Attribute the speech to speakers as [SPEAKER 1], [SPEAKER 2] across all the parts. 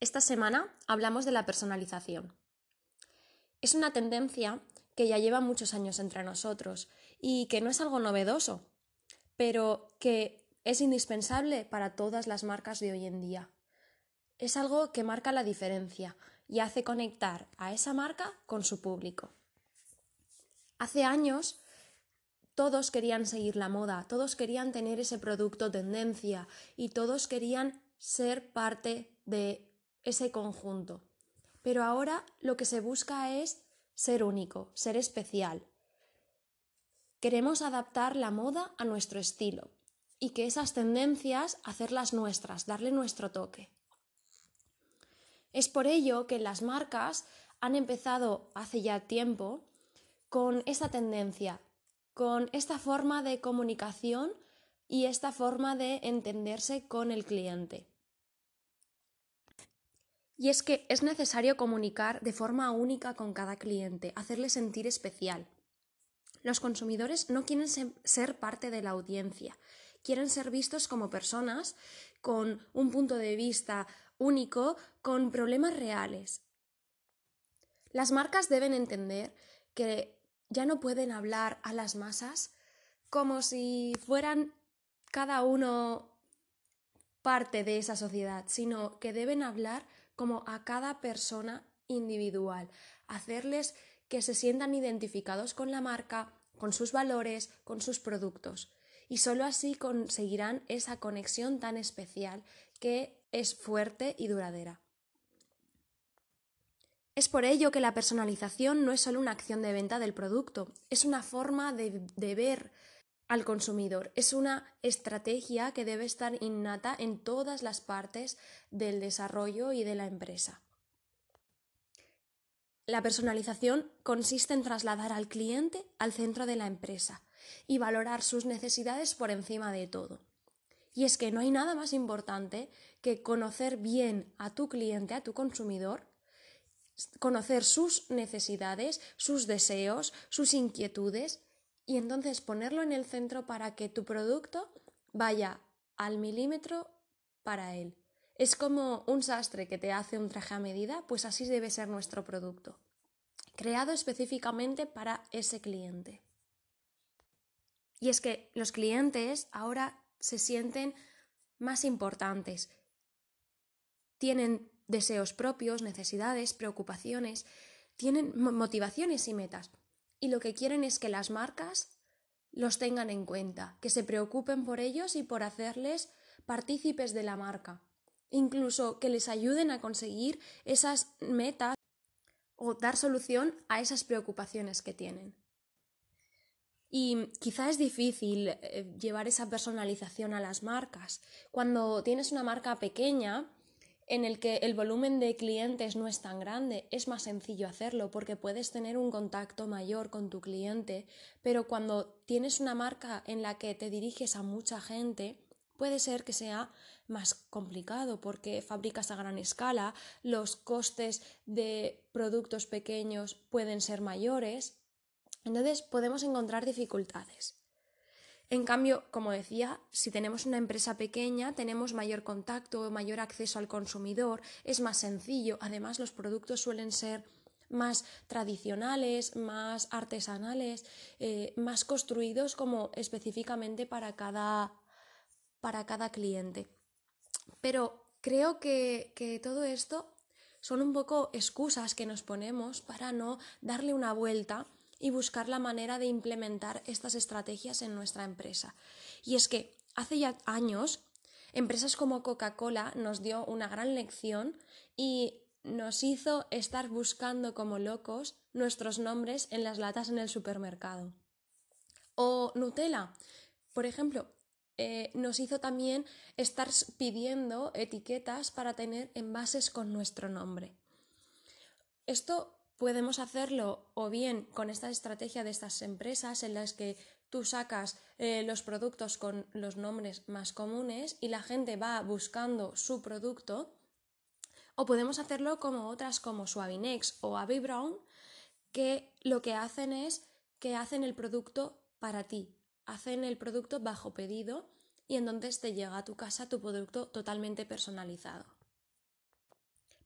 [SPEAKER 1] Esta semana hablamos de la personalización. Es una tendencia que ya lleva muchos años entre nosotros y que no es algo novedoso, pero que es indispensable para todas las marcas de hoy en día. Es algo que marca la diferencia y hace conectar a esa marca con su público. Hace años todos querían seguir la moda, todos querían tener ese producto tendencia y todos querían ser parte de ese conjunto. Pero ahora lo que se busca es ser único, ser especial. Queremos adaptar la moda a nuestro estilo y que esas tendencias hacerlas nuestras, darle nuestro toque. Es por ello que las marcas han empezado hace ya tiempo con esta tendencia, con esta forma de comunicación y esta forma de entenderse con el cliente. Y es que es necesario comunicar de forma única con cada cliente, hacerle sentir especial. Los consumidores no quieren ser parte de la audiencia, quieren ser vistos como personas con un punto de vista único, con problemas reales. Las marcas deben entender que ya no pueden hablar a las masas como si fueran cada uno parte de esa sociedad, sino que deben hablar como a cada persona individual, hacerles que se sientan identificados con la marca, con sus valores, con sus productos. Y solo así conseguirán esa conexión tan especial que es fuerte y duradera. Es por ello que la personalización no es solo una acción de venta del producto, es una forma de, de ver al consumidor. Es una estrategia que debe estar innata en todas las partes del desarrollo y de la empresa. La personalización consiste en trasladar al cliente al centro de la empresa y valorar sus necesidades por encima de todo. Y es que no hay nada más importante que conocer bien a tu cliente, a tu consumidor, conocer sus necesidades, sus deseos, sus inquietudes y entonces ponerlo en el centro para que tu producto vaya al milímetro para él. Es como un sastre que te hace un traje a medida, pues así debe ser nuestro producto, creado específicamente para ese cliente. Y es que los clientes ahora se sienten más importantes, tienen deseos propios, necesidades, preocupaciones, tienen motivaciones y metas y lo que quieren es que las marcas los tengan en cuenta, que se preocupen por ellos y por hacerles partícipes de la marca, incluso que les ayuden a conseguir esas metas o dar solución a esas preocupaciones que tienen. Y quizá es difícil eh, llevar esa personalización a las marcas. Cuando tienes una marca pequeña, en el que el volumen de clientes no es tan grande, es más sencillo hacerlo porque puedes tener un contacto mayor con tu cliente, pero cuando tienes una marca en la que te diriges a mucha gente, puede ser que sea más complicado porque fabricas a gran escala, los costes de productos pequeños pueden ser mayores, entonces podemos encontrar dificultades. En cambio, como decía, si tenemos una empresa pequeña, tenemos mayor contacto, mayor acceso al consumidor, es más sencillo. Además, los productos suelen ser más tradicionales, más artesanales, eh, más construidos como específicamente para cada, para cada cliente. Pero creo que, que todo esto son un poco excusas que nos ponemos para no darle una vuelta y buscar la manera de implementar estas estrategias en nuestra empresa. Y es que hace ya años, empresas como Coca-Cola nos dio una gran lección y nos hizo estar buscando como locos nuestros nombres en las latas en el supermercado. O Nutella, por ejemplo, eh, nos hizo también estar pidiendo etiquetas para tener envases con nuestro nombre. Esto podemos hacerlo o bien con esta estrategia de estas empresas en las que tú sacas eh, los productos con los nombres más comunes y la gente va buscando su producto, o podemos hacerlo como otras como Suavinex o Abbey Brown, que lo que hacen es que hacen el producto para ti, hacen el producto bajo pedido y entonces te llega a tu casa tu producto totalmente personalizado.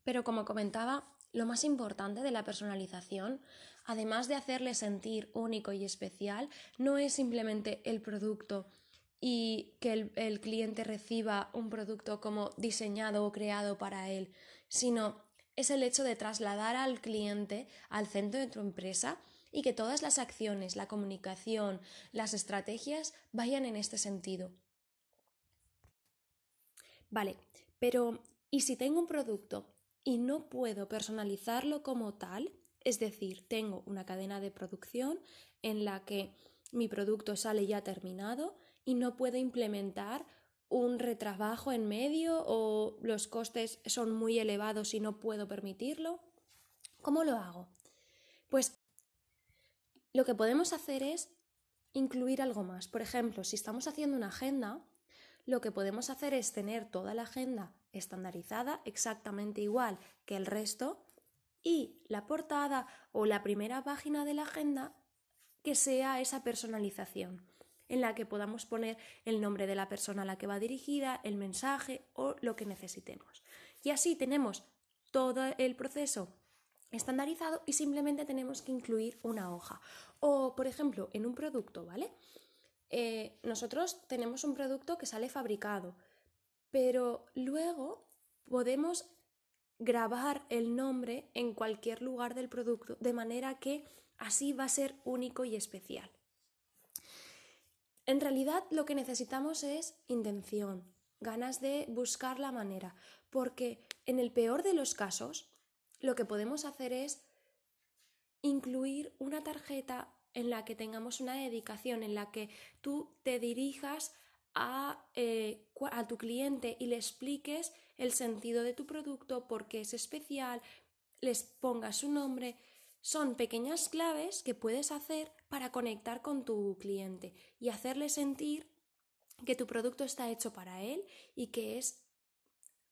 [SPEAKER 1] Pero como comentaba, lo más importante de la personalización, además de hacerle sentir único y especial, no es simplemente el producto y que el, cliente reciba un producto como diseñado o creado para él, sino es el hecho de trasladar al cliente al centro de tu empresa y que todas las acciones, la comunicación, las estrategias vayan en este sentido. Vale, pero ¿y si tengo un producto y no puedo personalizarlo como tal? Es decir, tengo una cadena de producción en la que mi producto sale ya terminado y no puedo implementar un retrabajo en medio o los costes son muy elevados y no puedo permitirlo. ¿Cómo lo hago? Pues lo que podemos hacer es incluir algo más. Por ejemplo, si estamos haciendo una agenda, lo que podemos hacer es tener toda la agenda estandarizada, exactamente igual que el resto, y la portada o la primera página de la agenda que sea esa personalización, en la que podamos poner el nombre de la persona a la que va dirigida, el mensaje o lo que necesitemos. Y así tenemos todo el proceso estandarizado y simplemente tenemos que incluir una hoja. O, por ejemplo, en un producto, ¿vale? Eh, nosotros tenemos un producto que sale fabricado, pero luego podemos grabar el nombre en cualquier lugar del producto, de manera que así va a ser único y especial. En realidad lo que necesitamos es intención, ganas de buscar la manera, porque en el peor de los casos lo que podemos hacer es incluir una tarjeta en la que tengamos una dedicación, en la que tú te dirijas a, eh, a, tu cliente y le expliques el sentido de tu producto, por qué es especial, les pongas su nombre. Son pequeñas claves que puedes hacer para conectar con tu cliente y hacerle sentir que tu producto está hecho para él y que es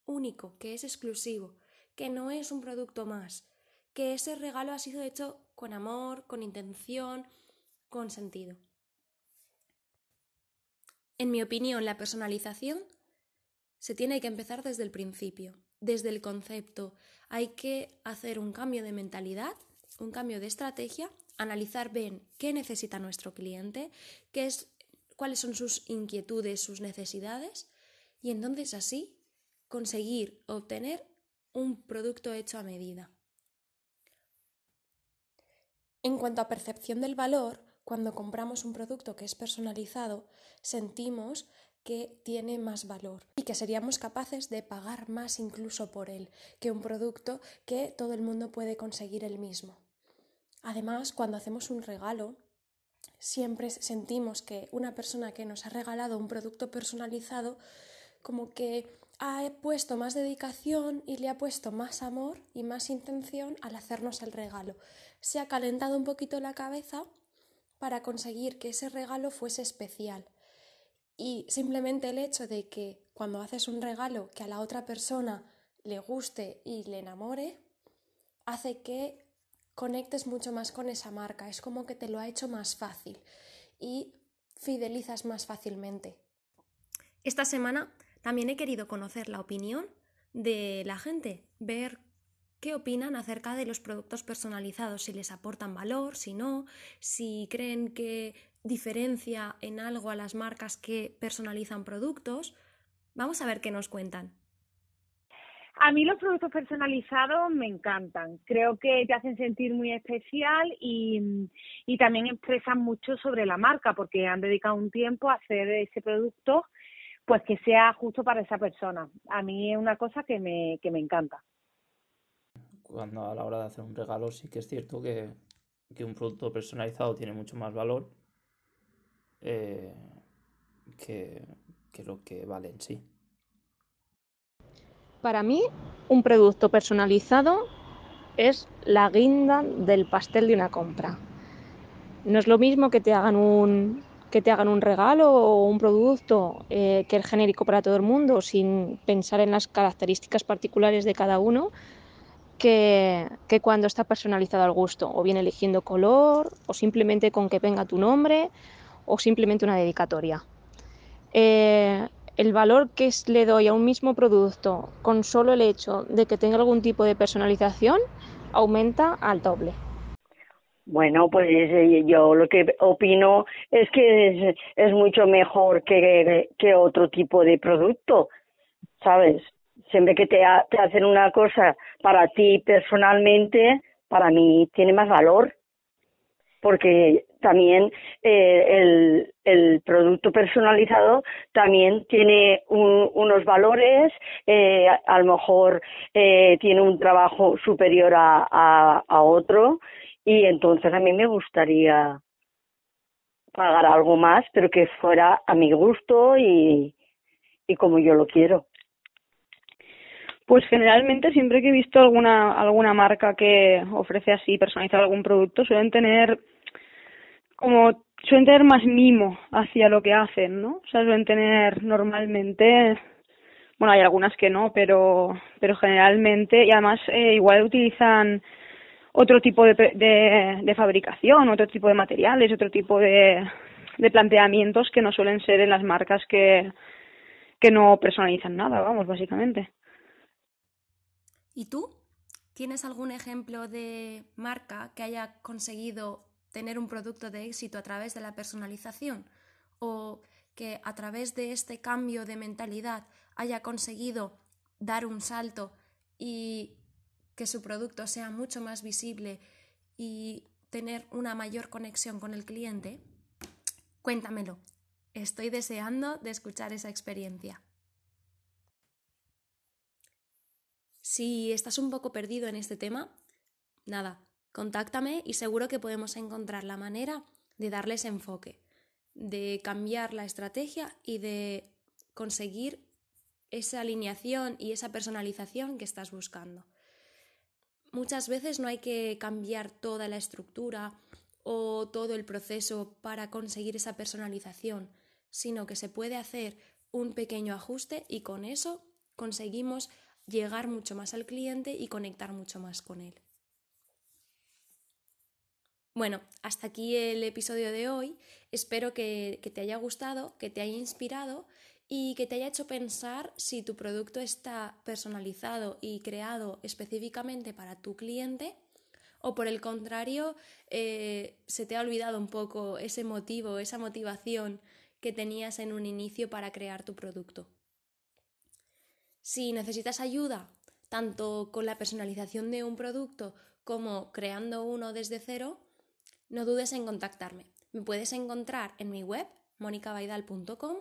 [SPEAKER 1] único, que es exclusivo, que no es un producto más, que ese regalo ha sido hecho con amor, con intención, con sentido. En mi opinión, la personalización se tiene que empezar desde el principio, desde el concepto. Hay que hacer un cambio de mentalidad, un cambio de estrategia, analizar bien qué necesita nuestro cliente, qué es, cuáles son sus inquietudes, sus necesidades, y entonces así conseguir obtener un producto hecho a medida. En cuanto a percepción del valor, cuando compramos un producto que es personalizado, sentimos que tiene más valor y que seríamos capaces de pagar más incluso por él que un producto que todo el mundo puede conseguir el mismo. Además, cuando hacemos un regalo, siempre sentimos que una persona que nos ha regalado un producto personalizado como que ha puesto más dedicación y le ha puesto más amor y más intención al hacernos el regalo. Se ha calentado un poquito la cabeza para conseguir que ese regalo fuese especial. Y simplemente el hecho de que cuando haces un regalo que a la otra persona le guste y le enamore, hace que conectes mucho más con esa marca. Es como que te lo ha hecho más fácil y fidelizas más fácilmente. Esta semana también he querido conocer la opinión de la gente, ver qué opinan acerca de los productos personalizados, si les aportan valor, si no, si creen que diferencia en algo a las marcas que personalizan productos. Vamos a ver qué nos cuentan.
[SPEAKER 2] A mí los productos personalizados me encantan. Creo que te hacen sentir muy especial y, y también expresan mucho sobre la marca porque han dedicado un tiempo a hacer ese producto pues que sea justo para esa persona. A mí es una cosa que me, que me encanta.
[SPEAKER 3] Cuando a la hora de hacer un regalo sí que es cierto que, un producto personalizado tiene mucho más valor eh, que, que lo que vale en sí.
[SPEAKER 4] Para mí, un producto personalizado es la guinda del pastel de una compra. No es lo mismo que te hagan un, que te hagan un regalo o un producto eh, que es genérico para todo el mundo sin pensar en las características particulares de cada uno que, cuando está personalizado al gusto, o bien eligiendo color, o simplemente con que venga tu nombre, o simplemente una dedicatoria. Eh, el valor que le doy a un mismo producto con solo el hecho de que tenga algún tipo de personalización aumenta al doble.
[SPEAKER 5] Bueno, pues eh, yo lo que opino es que es, mucho mejor que, que, otro tipo de producto, ¿sabes? Siempre que te, te hacen una cosa para ti personalmente, para mí tiene más valor, porque también eh, el, el, producto personalizado también tiene unos valores, eh, a lo mejor eh, tiene un trabajo superior a, a, otro y entonces a mí me gustaría pagar algo más, pero que fuera a mi gusto y, y como yo lo quiero.
[SPEAKER 6] Pues generalmente siempre que he visto alguna alguna marca que ofrece así personalizar algún producto suelen tener como suelen tener más mimo hacia lo que hacen, ¿no? O sea, suelen tener normalmente, bueno, hay algunas que no, pero, pero generalmente, y además eh, igual utilizan otro tipo de, de, de, fabricación, otro tipo de materiales, otro tipo de, de planteamientos que no suelen ser en las marcas que, que no personalizan nada, vamos, básicamente.
[SPEAKER 1] ¿Y tú? ¿Tienes algún ejemplo de marca que haya conseguido tener un producto de éxito a través de la personalización o que a través de este cambio de mentalidad haya conseguido dar un salto y que su producto sea mucho más visible y tener una mayor conexión con el cliente? Cuéntamelo. Estoy deseando de escuchar esa experiencia. Si estás un poco perdido en este tema, nada, Contáctame y seguro que podemos encontrar la manera de darles enfoque, de cambiar la estrategia y de conseguir esa alineación y esa personalización que estás buscando. Muchas veces no hay que cambiar toda la estructura o todo el proceso para conseguir esa personalización, sino que se puede hacer un pequeño ajuste y con eso conseguimos llegar mucho más al cliente y conectar mucho más con él. Bueno, hasta aquí el episodio de hoy. Espero que, te haya gustado, que te haya inspirado y que te haya hecho pensar si tu producto está personalizado y creado específicamente para tu cliente o por el contrario eh, se te ha olvidado un poco ese motivo, esa motivación que tenías en un inicio para crear tu producto. Si necesitas ayuda, tanto con la personalización de un producto como creando uno desde cero, no dudes en contactarme. Me puedes encontrar en mi web, monicabaidal.com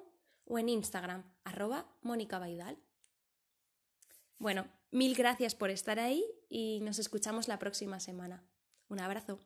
[SPEAKER 1] o en Instagram, arroba monicabaidal. Bueno, mil gracias por estar ahí y nos escuchamos la próxima semana. Un abrazo.